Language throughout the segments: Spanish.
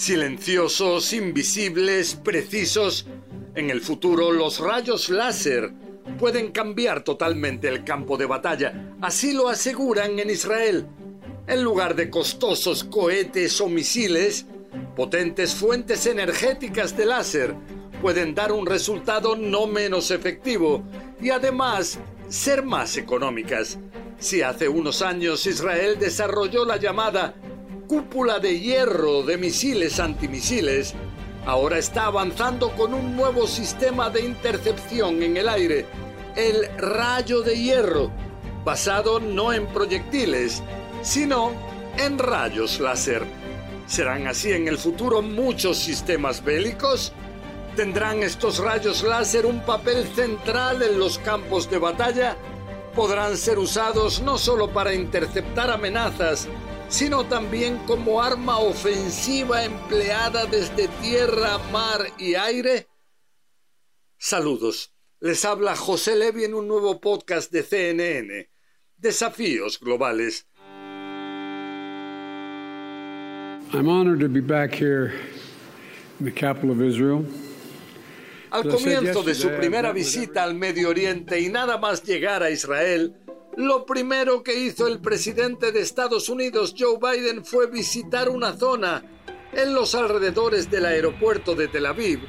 Silenciosos, invisibles, precisos. En el futuro, los rayos láser pueden cambiar totalmente el campo de batalla. Así lo aseguran en Israel. En lugar de costosos cohetes o misiles, potentes fuentes energéticas de láser pueden dar un resultado no menos efectivo y además ser más económicas. Si hace unos años Israel desarrolló la llamada cúpula de hierro de misiles antimisiles, ahora está avanzando con un nuevo sistema de intercepción en el aire, el rayo de hierro, basado no en proyectiles, sino en rayos láser. ¿Serán así en el futuro muchos sistemas bélicos? ¿Tendrán estos rayos láser un papel central en los campos de batalla? ¿Podrán ser usados no solo para interceptar amenazas, sino también como arma ofensiva empleada desde tierra, mar y aire? Saludos. Les habla José Levi en un nuevo podcast de CNN. Desafíos globales. I'm honored to be back here in the capital of Israel. Al comienzo de su primera visita al Medio Oriente y nada más llegar a Israel, lo primero que hizo el presidente de Estados Unidos, Joe Biden, fue visitar una zona en los alrededores del aeropuerto de Tel Aviv,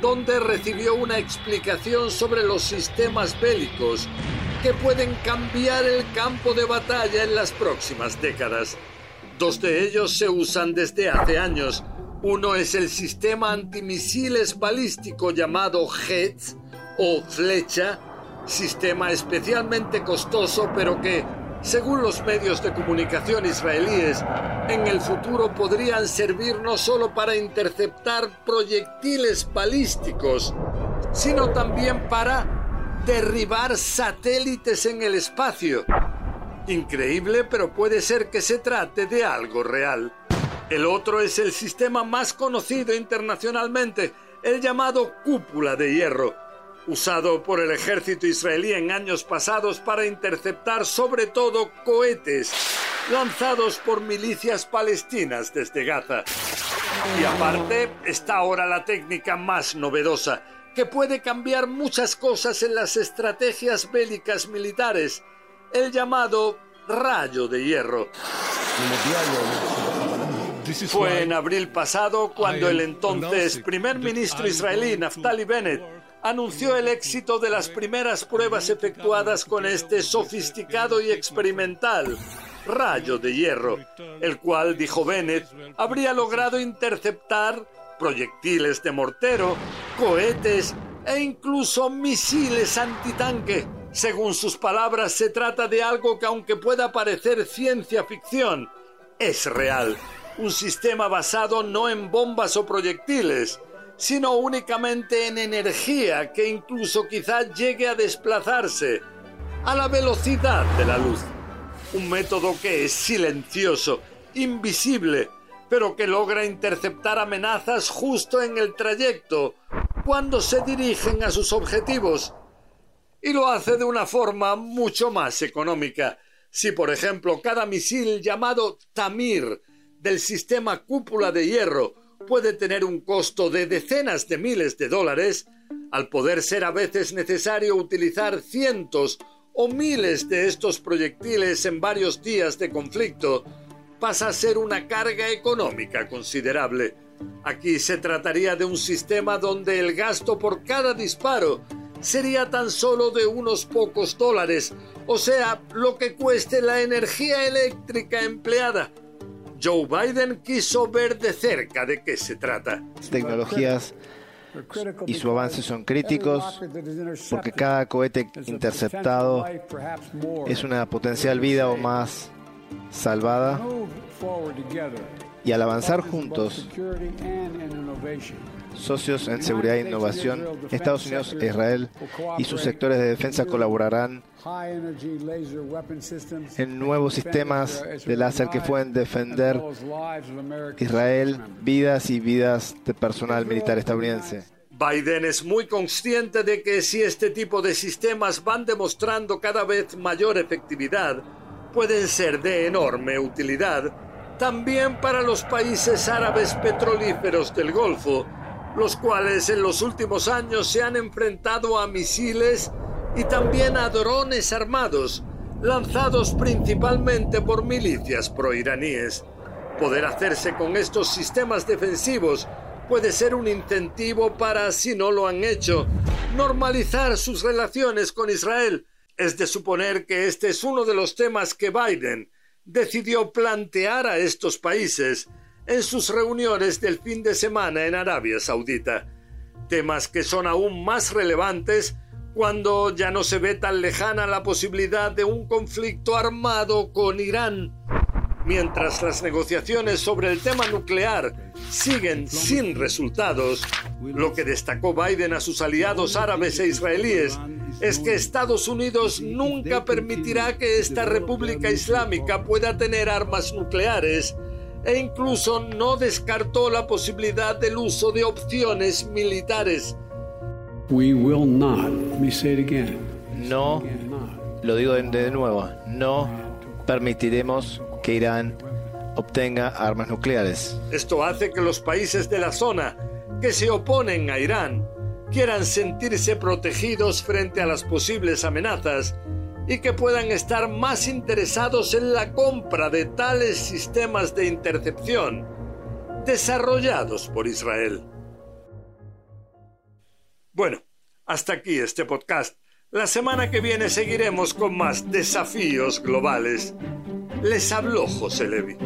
donde recibió una explicación sobre los sistemas bélicos que pueden cambiar el campo de batalla en las próximas décadas. Dos de ellos se usan desde hace años. Uno es el sistema antimisiles balístico llamado HETS o Flecha, sistema especialmente costoso pero que, según los medios de comunicación israelíes, en el futuro podrían servir no solo para interceptar proyectiles balísticos, sino también para derribar satélites en el espacio. Increíble, pero puede ser que se trate de algo real. El otro es el sistema más conocido internacionalmente, el llamado cúpula de hierro, usado por el ejército israelí en años pasados para interceptar sobre todo cohetes lanzados por milicias palestinas desde Gaza. Y aparte está ahora la técnica más novedosa, que puede cambiar muchas cosas en las estrategias bélicas militares, el llamado rayo de hierro. Fue en abril pasado cuando el entonces primer ministro israelí Naftali Bennett anunció el éxito de las primeras pruebas efectuadas con este sofisticado y experimental rayo de hierro, el cual, dijo Bennett, habría logrado interceptar proyectiles de mortero, cohetes e incluso misiles antitanque. Según sus palabras, se trata de algo que aunque pueda parecer ciencia ficción, es real. Un sistema basado no en bombas o proyectiles, sino únicamente en energía que incluso quizá llegue a desplazarse a la velocidad de la luz. Un método que es silencioso, invisible, pero que logra interceptar amenazas justo en el trayecto cuando se dirigen a sus objetivos. Y lo hace de una forma mucho más económica. Si, por ejemplo, cada misil llamado Tamir del sistema cúpula de hierro puede tener un costo de decenas de miles de dólares, al poder ser a veces necesario utilizar cientos o miles de estos proyectiles en varios días de conflicto, pasa a ser una carga económica considerable. Aquí se trataría de un sistema donde el gasto por cada disparo sería tan solo de unos pocos dólares, o sea, lo que cueste la energía eléctrica empleada. Joe Biden quiso ver de cerca de qué se trata. Tecnologías y su avance son críticos porque cada cohete interceptado es una potencial vida o más salvada y al avanzar juntos, socios en seguridad e innovación, Estados Unidos e Israel y sus sectores de defensa colaborarán en nuevos sistemas de láser que pueden defender Israel, vidas y vidas de personal militar estadounidense. Biden es muy consciente de que si este tipo de sistemas van demostrando cada vez mayor efectividad, pueden ser de enorme utilidad también para los países árabes petrolíferos del Golfo, los cuales en los últimos años se han enfrentado a misiles y también a drones armados, lanzados principalmente por milicias proiraníes. Poder hacerse con estos sistemas defensivos puede ser un incentivo para, si no lo han hecho, normalizar sus relaciones con Israel. Es de suponer que este es uno de los temas que Biden decidió plantear a estos países en sus reuniones del fin de semana en Arabia Saudita, temas que son aún más relevantes cuando ya no se ve tan lejana la posibilidad de un conflicto armado con Irán. Mientras las negociaciones sobre el tema nuclear siguen sin resultados, lo que destacó Biden a sus aliados árabes e israelíes es que Estados Unidos nunca permitirá que esta República Islámica pueda tener armas nucleares e incluso no descartó la posibilidad del uso de opciones militares. No, lo digo de nuevo, no permitiremos que Irán obtenga armas nucleares. Esto hace que los países de la zona que se oponen a Irán quieran sentirse protegidos frente a las posibles amenazas y que puedan estar más interesados en la compra de tales sistemas de intercepción desarrollados por Israel. Bueno, hasta aquí este podcast. La semana que viene seguiremos con más desafíos globales. Les habló José Levi.